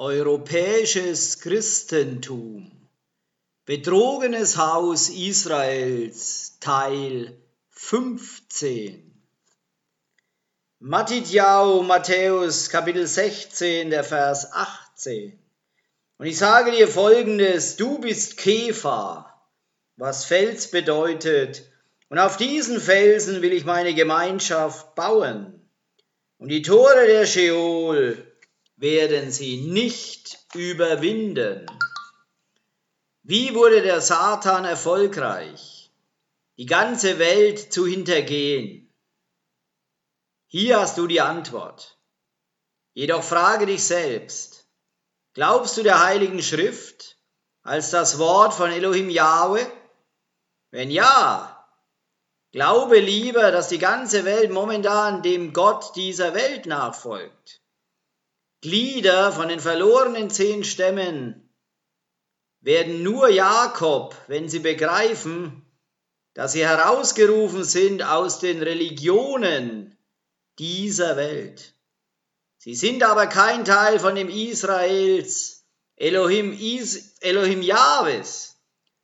Europäisches Christentum. Betrogenes Haus Israels Teil 15. Matthäus, Matthäus Kapitel 16, der Vers 18. Und ich sage dir folgendes, du bist Kefa, was Fels bedeutet, und auf diesen Felsen will ich meine Gemeinschaft bauen. Und die Tore der Sheol werden sie nicht überwinden. Wie wurde der Satan erfolgreich, die ganze Welt zu hintergehen? Hier hast du die Antwort. Jedoch frage dich selbst, glaubst du der Heiligen Schrift als das Wort von Elohim Yahweh? Wenn ja, glaube lieber, dass die ganze Welt momentan dem Gott dieser Welt nachfolgt. Glieder von den verlorenen zehn Stämmen werden nur Jakob, wenn sie begreifen, dass sie herausgerufen sind aus den Religionen dieser Welt. Sie sind aber kein Teil von dem Israels, Elohim, Is, Elohim Jahwes,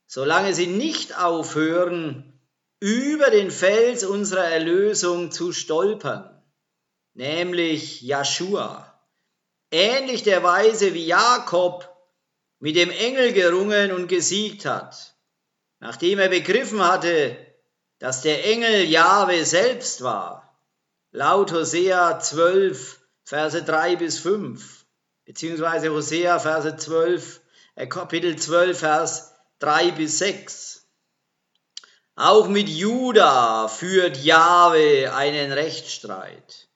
solange sie nicht aufhören, über den Fels unserer Erlösung zu stolpern, nämlich Joshua ähnlich der Weise wie Jakob mit dem Engel gerungen und gesiegt hat, nachdem er begriffen hatte, dass der Engel Jahwe selbst war. Laut Hosea 12, Verse 3 bis 5, beziehungsweise Hosea Verse 12, äh, Kapitel 12, Vers 3 bis 6. Auch mit Juda führt Jahwe einen Rechtsstreit.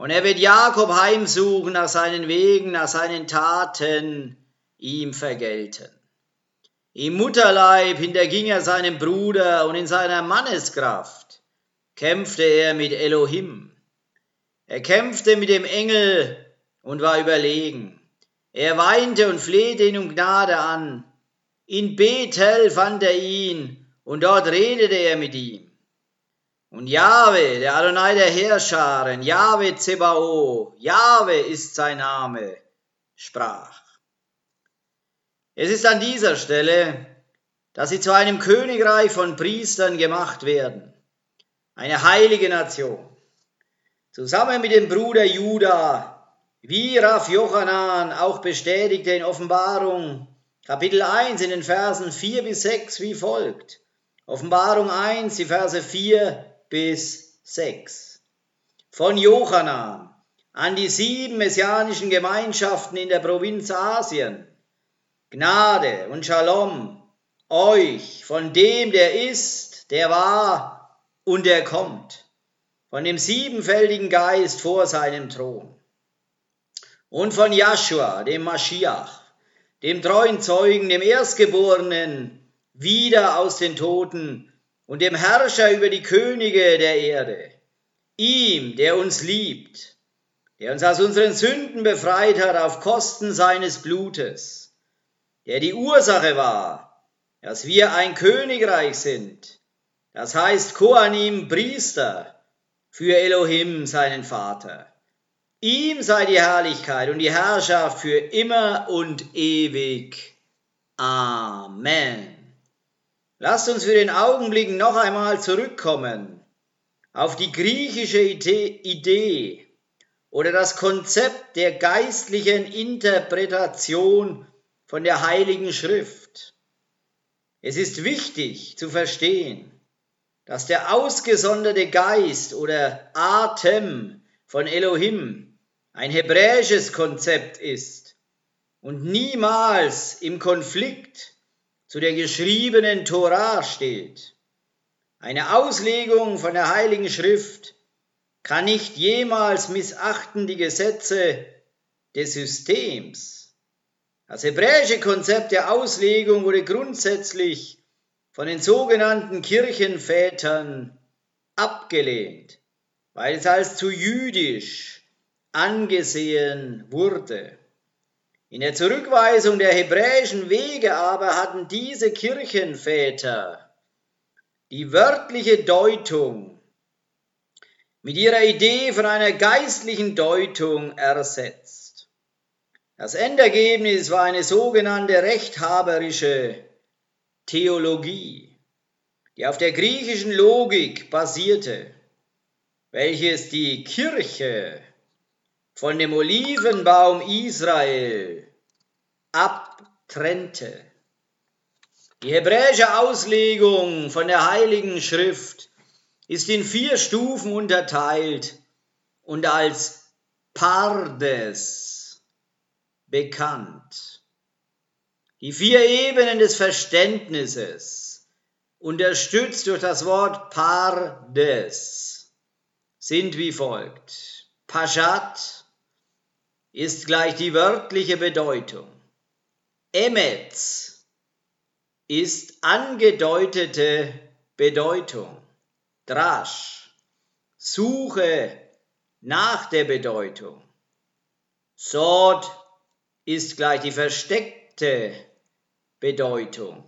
Und er wird Jakob heimsuchen nach seinen Wegen, nach seinen Taten ihm vergelten. Im Mutterleib hinterging er seinem Bruder und in seiner Manneskraft kämpfte er mit Elohim. Er kämpfte mit dem Engel und war überlegen. Er weinte und flehte ihn um Gnade an. In Bethel fand er ihn und dort redete er mit ihm. Und Jahwe, der Adonai der Heerscharen, Jahwe Zebao, Jahwe ist sein Name, sprach. Es ist an dieser Stelle, dass sie zu einem Königreich von Priestern gemacht werden, eine heilige Nation. Zusammen mit dem Bruder Judah, wie Raf Jochanan auch bestätigte in Offenbarung, Kapitel 1 in den Versen 4 bis 6 wie folgt. Offenbarung 1, die Verse 4 bis 6. Von Jochanan an die sieben messianischen Gemeinschaften in der Provinz Asien. Gnade und Shalom euch von dem, der ist, der war und der kommt, von dem siebenfältigen Geist vor seinem Thron. Und von Joshua, dem Maschiach, dem treuen Zeugen, dem Erstgeborenen, wieder aus den Toten, und dem Herrscher über die Könige der Erde, ihm, der uns liebt, der uns aus unseren Sünden befreit hat auf Kosten seines Blutes, der die Ursache war, dass wir ein Königreich sind, das heißt Koanim Priester für Elohim, seinen Vater. Ihm sei die Herrlichkeit und die Herrschaft für immer und ewig. Amen. Lasst uns für den Augenblick noch einmal zurückkommen auf die griechische Idee oder das Konzept der geistlichen Interpretation von der Heiligen Schrift. Es ist wichtig zu verstehen, dass der ausgesonderte Geist oder Atem von Elohim ein hebräisches Konzept ist und niemals im Konflikt zu der geschriebenen Tora steht. Eine Auslegung von der Heiligen Schrift kann nicht jemals missachten die Gesetze des Systems. Das hebräische Konzept der Auslegung wurde grundsätzlich von den sogenannten Kirchenvätern abgelehnt, weil es als zu jüdisch angesehen wurde. In der Zurückweisung der hebräischen Wege aber hatten diese Kirchenväter die wörtliche Deutung mit ihrer Idee von einer geistlichen Deutung ersetzt. Das Endergebnis war eine sogenannte rechthaberische Theologie, die auf der griechischen Logik basierte, welches die Kirche von dem Olivenbaum Israel abtrennte. Die hebräische Auslegung von der Heiligen Schrift ist in vier Stufen unterteilt und als Pardes bekannt. Die vier Ebenen des Verständnisses, unterstützt durch das Wort Pardes, sind wie folgt. Pashat ist gleich die wörtliche Bedeutung. Emetz ist angedeutete Bedeutung. Drasch, Suche nach der Bedeutung. Sod ist gleich die versteckte Bedeutung.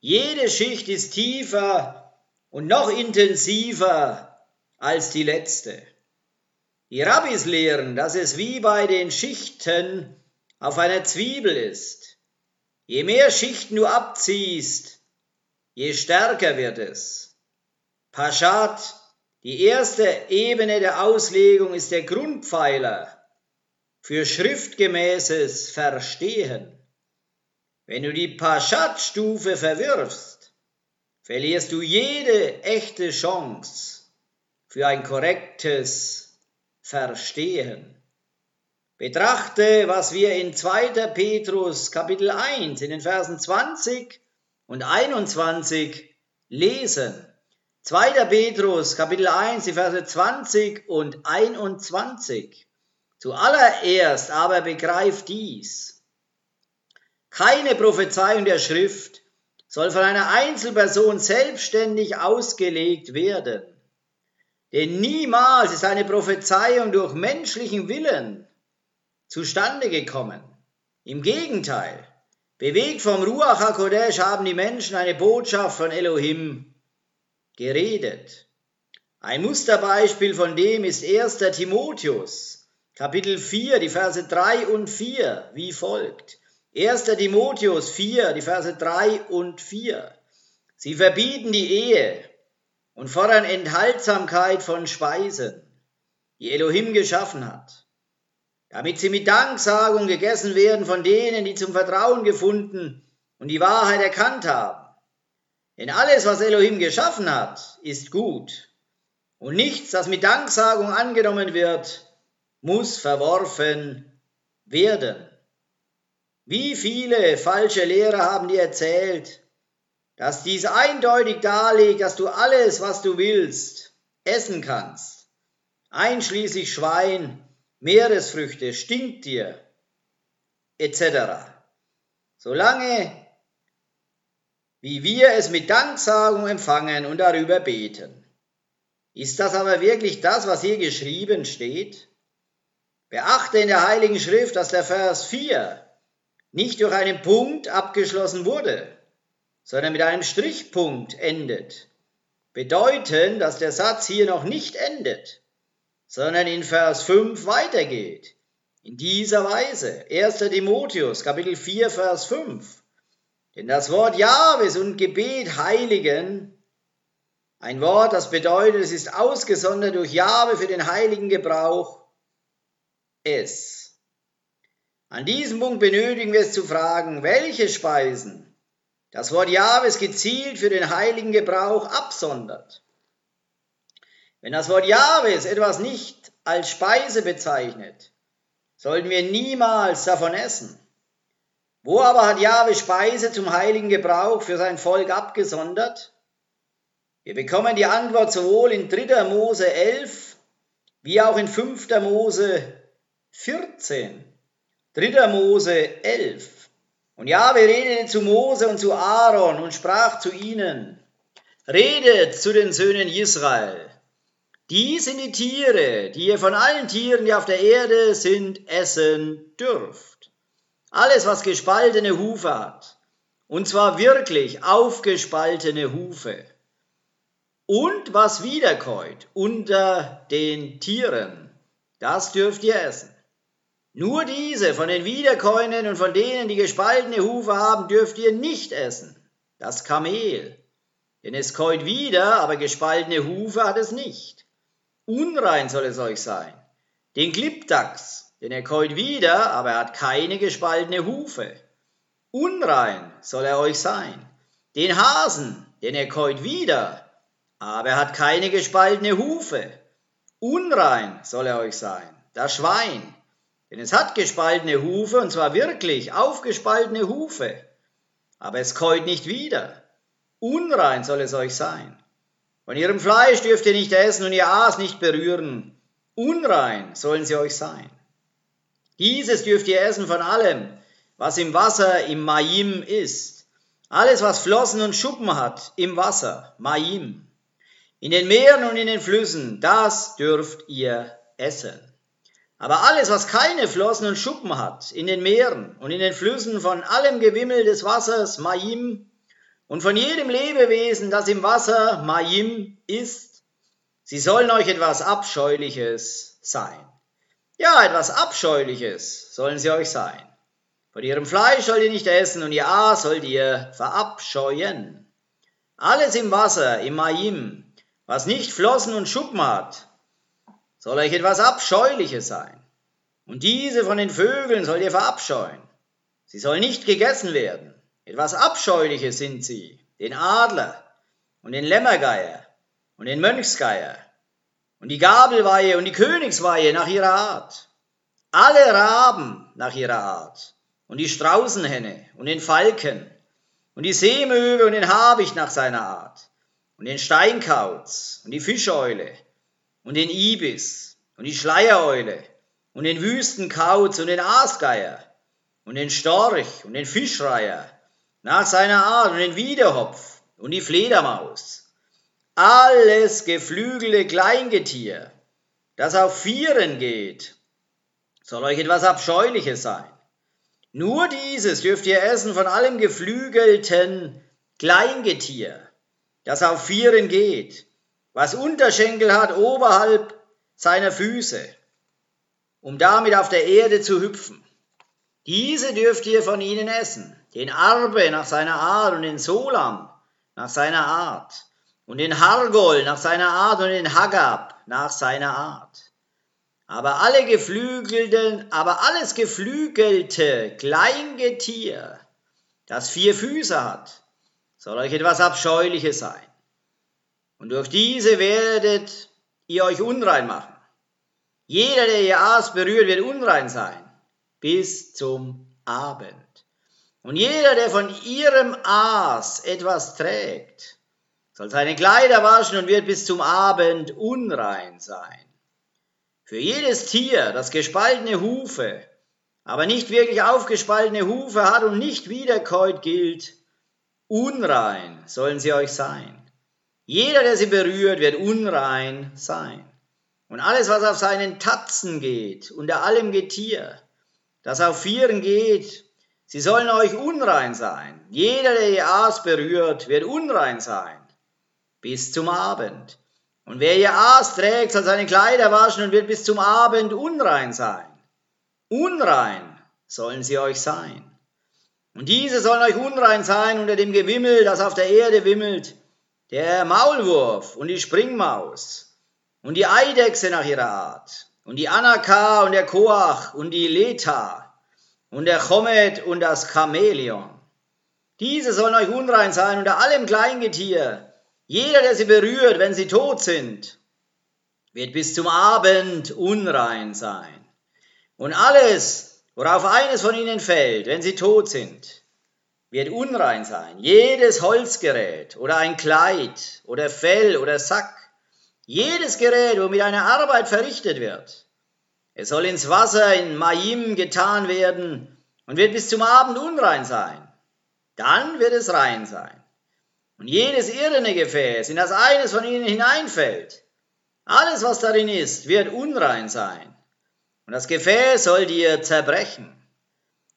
Jede Schicht ist tiefer und noch intensiver als die letzte. Die Rabbis lehren, dass es wie bei den Schichten auf einer Zwiebel ist. Je mehr Schichten du abziehst, je stärker wird es. Pashat, die erste Ebene der Auslegung, ist der Grundpfeiler für schriftgemäßes Verstehen. Wenn du die Pashat-Stufe verwirfst, verlierst du jede echte Chance für ein korrektes Verstehen. Betrachte, was wir in 2. Petrus Kapitel 1 in den Versen 20 und 21 lesen. 2. Petrus Kapitel 1, die Verse 20 und 21. Zuallererst aber begreift dies. Keine Prophezeiung der Schrift soll von einer Einzelperson selbstständig ausgelegt werden. Denn niemals ist eine Prophezeiung durch menschlichen Willen zustande gekommen. Im Gegenteil, bewegt vom Ruach HaKodesh haben die Menschen eine Botschaft von Elohim geredet. Ein Musterbeispiel von dem ist 1. Timotheus, Kapitel 4, die Verse 3 und 4, wie folgt. 1. Timotheus 4, die Verse 3 und 4. Sie verbieten die Ehe und fordern Enthaltsamkeit von Speisen, die Elohim geschaffen hat damit sie mit Danksagung gegessen werden von denen, die zum Vertrauen gefunden und die Wahrheit erkannt haben. Denn alles, was Elohim geschaffen hat, ist gut. Und nichts, das mit Danksagung angenommen wird, muss verworfen werden. Wie viele falsche Lehrer haben dir erzählt, dass dies eindeutig darlegt, dass du alles, was du willst, essen kannst, einschließlich Schwein Meeresfrüchte, Stinktier etc. Solange wie wir es mit Danksagung empfangen und darüber beten. Ist das aber wirklich das, was hier geschrieben steht? Beachte in der Heiligen Schrift, dass der Vers 4 nicht durch einen Punkt abgeschlossen wurde, sondern mit einem Strichpunkt endet. Bedeuten, dass der Satz hier noch nicht endet sondern in Vers 5 weitergeht. In dieser Weise. 1. Timotheus, Kapitel 4, Vers 5. Denn das Wort Jahwes und Gebet heiligen, ein Wort, das bedeutet, es ist ausgesondert durch Jahwe für den heiligen Gebrauch, es. An diesem Punkt benötigen wir es zu fragen, welche Speisen das Wort Jahwes gezielt für den heiligen Gebrauch absondert. Wenn das Wort Jahwes etwas nicht als Speise bezeichnet, sollten wir niemals davon essen. Wo aber hat Jahwe Speise zum heiligen Gebrauch für sein Volk abgesondert? Wir bekommen die Antwort sowohl in 3. Mose 11 wie auch in 5. Mose 14. 3. Mose 11. Und Jahwe redete zu Mose und zu Aaron und sprach zu ihnen, redet zu den Söhnen Israel, die sind die Tiere, die ihr von allen Tieren, die auf der Erde sind, essen dürft. Alles, was gespaltene Hufe hat. Und zwar wirklich aufgespaltene Hufe. Und was wiederkäut unter den Tieren, das dürft ihr essen. Nur diese von den Wiederkäuenden und von denen, die gespaltene Hufe haben, dürft ihr nicht essen. Das Kamel. Denn es käut wieder, aber gespaltene Hufe hat es nicht. Unrein soll es euch sein. Den Klippdachs, denn er käut wieder, aber er hat keine gespaltene Hufe. Unrein soll er euch sein. Den Hasen, denn er käut wieder, aber er hat keine gespaltene Hufe. Unrein soll er euch sein. Das Schwein, denn es hat gespaltene Hufe, und zwar wirklich aufgespaltene Hufe, aber es käut nicht wieder. Unrein soll es euch sein. Von ihrem Fleisch dürft ihr nicht essen und ihr Aas nicht berühren. Unrein sollen sie euch sein. Dieses dürft ihr essen von allem, was im Wasser im Maim ist. Alles, was Flossen und Schuppen hat im Wasser, Maim. In den Meeren und in den Flüssen, das dürft ihr essen. Aber alles, was keine Flossen und Schuppen hat, in den Meeren und in den Flüssen von allem Gewimmel des Wassers, Maim, und von jedem Lebewesen, das im Wasser Maim ist, sie sollen euch etwas Abscheuliches sein. Ja, etwas Abscheuliches sollen sie euch sein. Von ihrem Fleisch sollt ihr nicht essen und ihr Aas sollt ihr verabscheuen. Alles im Wasser, im Maim, was nicht Flossen und Schuppen hat, soll euch etwas Abscheuliches sein. Und diese von den Vögeln sollt ihr verabscheuen. Sie soll nicht gegessen werden. Etwas Abscheuliches sind sie, den Adler und den Lämmergeier und den Mönchsgeier und die Gabelweihe und die Königsweihe nach ihrer Art. Alle Raben nach ihrer Art und die Straußenhenne und den Falken und die Seemöwe und den Habicht nach seiner Art und den Steinkauz und die Fischeule und den Ibis und die Schleiereule und den Wüstenkauz und den Aasgeier und den Storch und den Fischreiher nach seiner Art und den Wiederhopf und die Fledermaus. Alles geflügelte Kleingetier, das auf Vieren geht, soll euch etwas Abscheuliches sein. Nur dieses dürft ihr essen von allem geflügelten Kleingetier, das auf Vieren geht, was Unterschenkel hat oberhalb seiner Füße, um damit auf der Erde zu hüpfen. Diese dürft ihr von ihnen essen den Arbe nach seiner Art und den Solam nach seiner Art und den Hargol nach seiner Art und den Hagab nach seiner Art. Aber alle geflügelten, aber alles geflügelte Kleingetier, das vier Füße hat, soll euch etwas Abscheuliches sein. Und durch diese werdet ihr euch unrein machen. Jeder, der ihr Aas berührt, wird unrein sein, bis zum Abend. Und jeder, der von ihrem Aas etwas trägt, soll seine Kleider waschen und wird bis zum Abend unrein sein. Für jedes Tier, das gespaltene Hufe, aber nicht wirklich aufgespaltene Hufe hat und nicht wiederkäut gilt, unrein sollen sie euch sein. Jeder, der sie berührt, wird unrein sein. Und alles, was auf seinen Tatzen geht, unter allem Getier, das auf Vieren geht Sie sollen euch unrein sein. Jeder, der ihr Aas berührt, wird unrein sein. Bis zum Abend. Und wer ihr Aas trägt, soll seine Kleider waschen und wird bis zum Abend unrein sein. Unrein sollen sie euch sein. Und diese sollen euch unrein sein unter dem Gewimmel, das auf der Erde wimmelt, der Maulwurf und die Springmaus und die Eidechse nach ihrer Art und die Anaka und der Koach und die Leta und der Chomet und das Chamäleon. Diese sollen euch unrein sein unter allem Kleingetier. Jeder, der sie berührt, wenn sie tot sind, wird bis zum Abend unrein sein. Und alles, worauf eines von ihnen fällt, wenn sie tot sind, wird unrein sein. Jedes Holzgerät oder ein Kleid oder Fell oder Sack, jedes Gerät, womit eine Arbeit verrichtet wird, es soll ins Wasser in Maim getan werden und wird bis zum Abend unrein sein. Dann wird es rein sein. Und jedes irdene Gefäß, in das eines von ihnen hineinfällt, alles, was darin ist, wird unrein sein. Und das Gefäß soll dir zerbrechen.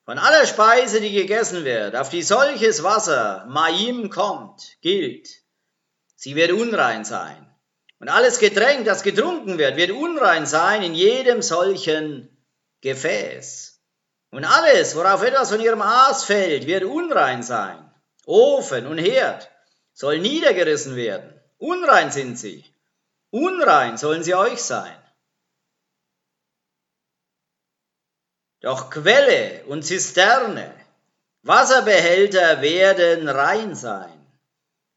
Von aller Speise, die gegessen wird, auf die solches Wasser, Maim, kommt, gilt, sie wird unrein sein. Und alles Getränk, das getrunken wird, wird unrein sein in jedem solchen Gefäß. Und alles, worauf etwas von ihrem Aas fällt, wird unrein sein. Ofen und Herd soll niedergerissen werden. Unrein sind sie. Unrein sollen sie euch sein. Doch Quelle und Zisterne, Wasserbehälter werden rein sein.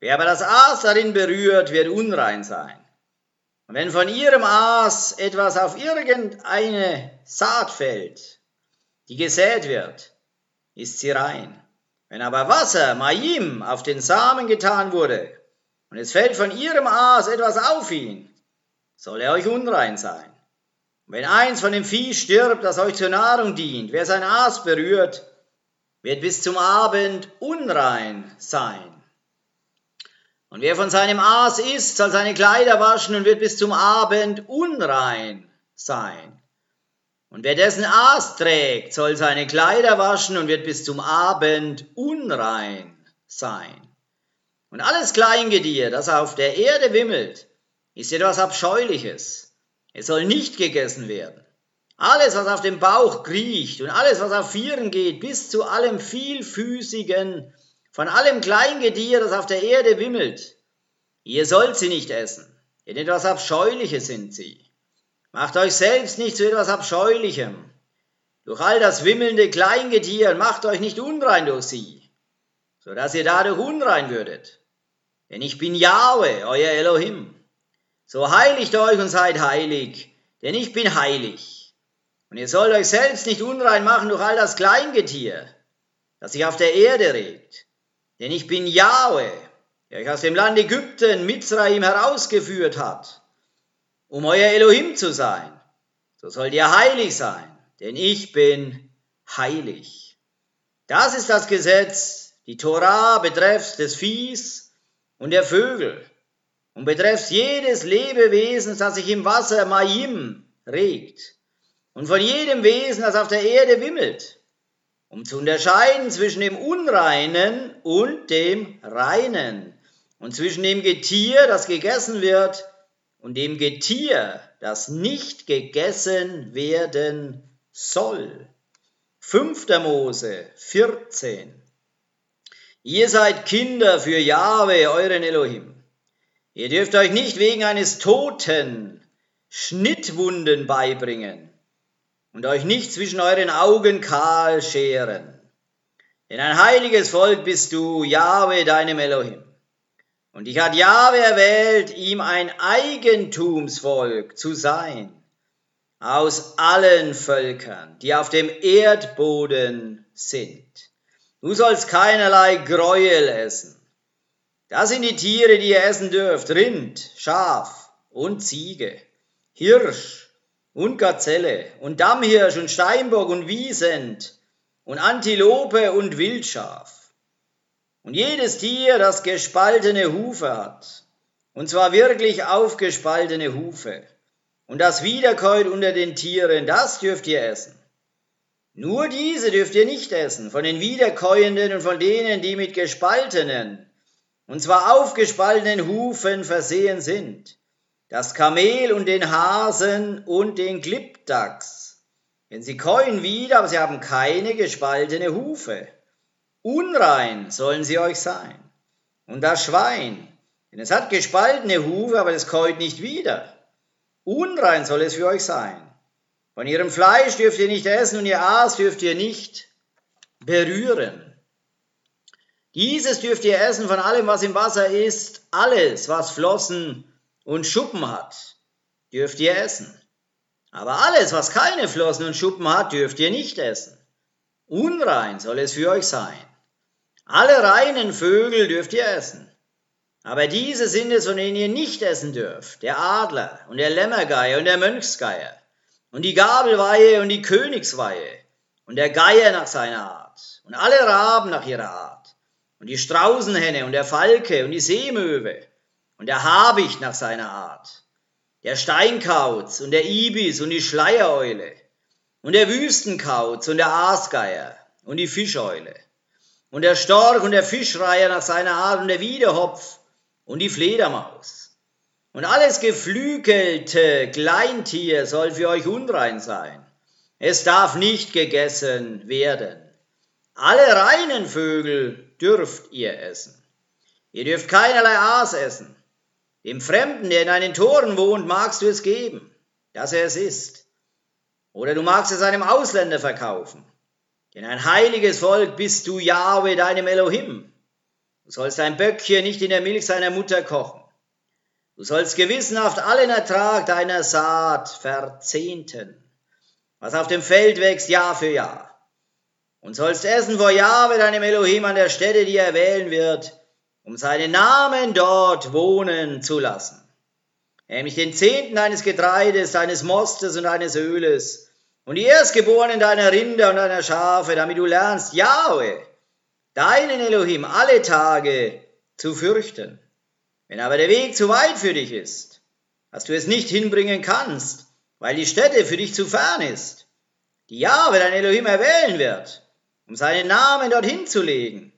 Wer aber das Aas darin berührt, wird unrein sein. Und wenn von ihrem Aas etwas auf irgendeine Saat fällt, die gesät wird, ist sie rein. Wenn aber Wasser, Maim, auf den Samen getan wurde, und es fällt von ihrem Aas etwas auf ihn, soll er euch unrein sein. Wenn eins von dem Vieh stirbt, das euch zur Nahrung dient, wer sein Aas berührt, wird bis zum Abend unrein sein. Und wer von seinem Aas isst, soll seine Kleider waschen und wird bis zum Abend unrein sein. Und wer dessen Aas trägt, soll seine Kleider waschen und wird bis zum Abend unrein sein. Und alles Kleingedier, das auf der Erde wimmelt, ist etwas Abscheuliches. Es soll nicht gegessen werden. Alles, was auf dem Bauch kriecht und alles, was auf Vieren geht, bis zu allem Vielfüßigen, von allem Kleingedier, das auf der Erde wimmelt, ihr sollt sie nicht essen, denn etwas Abscheuliches sind sie. Macht euch selbst nicht zu etwas Abscheulichem. Durch all das wimmelnde Kleingetier macht euch nicht unrein durch sie, so dass ihr dadurch unrein würdet. Denn ich bin Jahwe, euer Elohim. So heiligt euch und seid heilig, denn ich bin heilig. Und ihr sollt euch selbst nicht unrein machen durch all das Kleingetier, das sich auf der Erde regt. Denn ich bin Jahwe, der euch aus dem Land Ägypten, Mitzrayim, herausgeführt hat, um euer Elohim zu sein. So sollt ihr heilig sein, denn ich bin heilig. Das ist das Gesetz, die Torah betreffs des Viehs und der Vögel und betreffs jedes Lebewesens, das sich im Wasser Maim regt, und von jedem Wesen, das auf der Erde wimmelt, um zu unterscheiden zwischen dem Unreinen und dem Reinen, und zwischen dem Getier, das gegessen wird, und dem Getier, das nicht gegessen werden soll. 5. Mose 14. Ihr seid Kinder für Jahwe, euren Elohim. Ihr dürft euch nicht wegen eines Toten Schnittwunden beibringen und euch nicht zwischen euren Augen kahl scheren. Denn ein heiliges Volk bist du, Jahwe, deinem Elohim. Und dich hat Jahwe erwählt, ihm ein Eigentumsvolk zu sein, aus allen Völkern, die auf dem Erdboden sind. Du sollst keinerlei Gräuel essen das sind die Tiere, die ihr essen dürft. Rind, Schaf und Ziege, Hirsch und Gazelle und Dammhirsch und Steinbock und Wiesent und Antilope und Wildschaf. Und jedes Tier, das gespaltene Hufe hat, und zwar wirklich aufgespaltene Hufe, und das wiederkäut unter den Tieren, das dürft ihr essen. Nur diese dürft ihr nicht essen, von den Wiederkäuenden und von denen, die mit gespaltenen, und zwar aufgespaltenen Hufen versehen sind, das Kamel und den Hasen und den Klippdachs. Denn sie käuen wieder, aber sie haben keine gespaltene Hufe. Unrein sollen sie euch sein. Und das Schwein, denn es hat gespaltene Hufe, aber es käut nicht wieder. Unrein soll es für euch sein. Von ihrem Fleisch dürft ihr nicht essen und ihr Aas dürft ihr nicht berühren. Dieses dürft ihr essen von allem, was im Wasser ist, alles, was Flossen und Schuppen hat, dürft ihr essen. Aber alles, was keine Flossen und Schuppen hat, dürft ihr nicht essen. Unrein soll es für euch sein. Alle reinen Vögel dürft ihr essen. Aber diese sind es, von denen ihr nicht essen dürft. Der Adler und der Lämmergeier und der Mönchsgeier und die Gabelweihe und die Königsweihe und der Geier nach seiner Art und alle Raben nach ihrer Art und die Straußenhenne und der Falke und die Seemöwe und der Habicht nach seiner Art, der Steinkauz und der Ibis und die Schleiereule und der Wüstenkauz und der Aasgeier und die Fischeule und der Storch und der Fischreiher nach seiner Art und der Wiedehopf und die Fledermaus. Und alles geflügelte Kleintier soll für euch unrein sein. Es darf nicht gegessen werden. Alle reinen Vögel dürft ihr essen. Ihr dürft keinerlei Aas essen. Dem Fremden, der in deinen Toren wohnt, magst du es geben, dass er es isst. Oder du magst es einem Ausländer verkaufen. Denn ein heiliges Volk bist du, Jahwe, deinem Elohim. Du sollst ein Böckchen nicht in der Milch seiner Mutter kochen. Du sollst gewissenhaft allen Ertrag deiner Saat verzehnten, was auf dem Feld wächst Jahr für Jahr. Und sollst essen vor Jahwe, deinem Elohim, an der Stätte, die er wählen wird, um seinen Namen dort wohnen zu lassen. Nämlich den Zehnten deines Getreides, deines Mostes und deines Öles und die Erstgeborenen deiner Rinder und deiner Schafe, damit du lernst, Jahwe, deinen Elohim, alle Tage zu fürchten. Wenn aber der Weg zu weit für dich ist, dass du es nicht hinbringen kannst, weil die Stätte für dich zu fern ist, die Jahwe dein Elohim erwählen wird, um seinen Namen dorthin zu legen,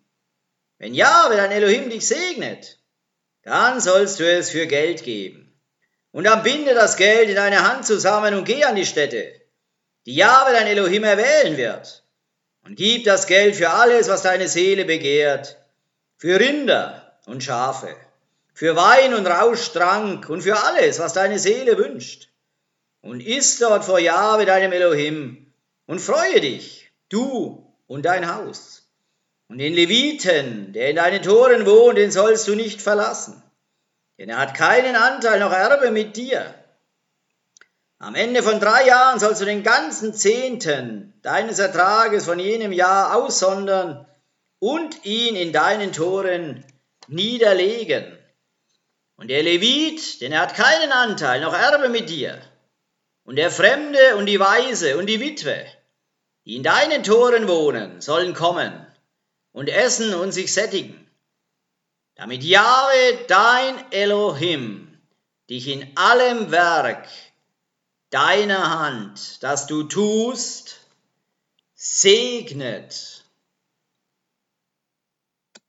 wenn Jahwe dein Elohim dich segnet, dann sollst du es für Geld geben. Und dann binde das Geld in deine Hand zusammen und geh an die Stätte, die Jahwe dein Elohim erwählen wird. Und gib das Geld für alles, was deine Seele begehrt, für Rinder und Schafe, für Wein und Rauschtrank und für alles, was deine Seele wünscht. Und iss dort vor Jahwe deinem Elohim und freue dich, du und dein Haus. Und den Leviten, der in deinen Toren wohnt, den sollst du nicht verlassen, denn er hat keinen Anteil noch Erbe mit dir. Am Ende von drei Jahren sollst du den ganzen Zehnten deines Ertrages von jenem Jahr aussondern und ihn in deinen Toren niederlegen. Und der Levit, denn er hat keinen Anteil noch Erbe mit dir. Und der Fremde und die Weise und die Witwe, die in deinen Toren wohnen, sollen kommen und essen und sich sättigen, damit Jahwe dein Elohim dich in allem Werk deiner Hand, das du tust, segnet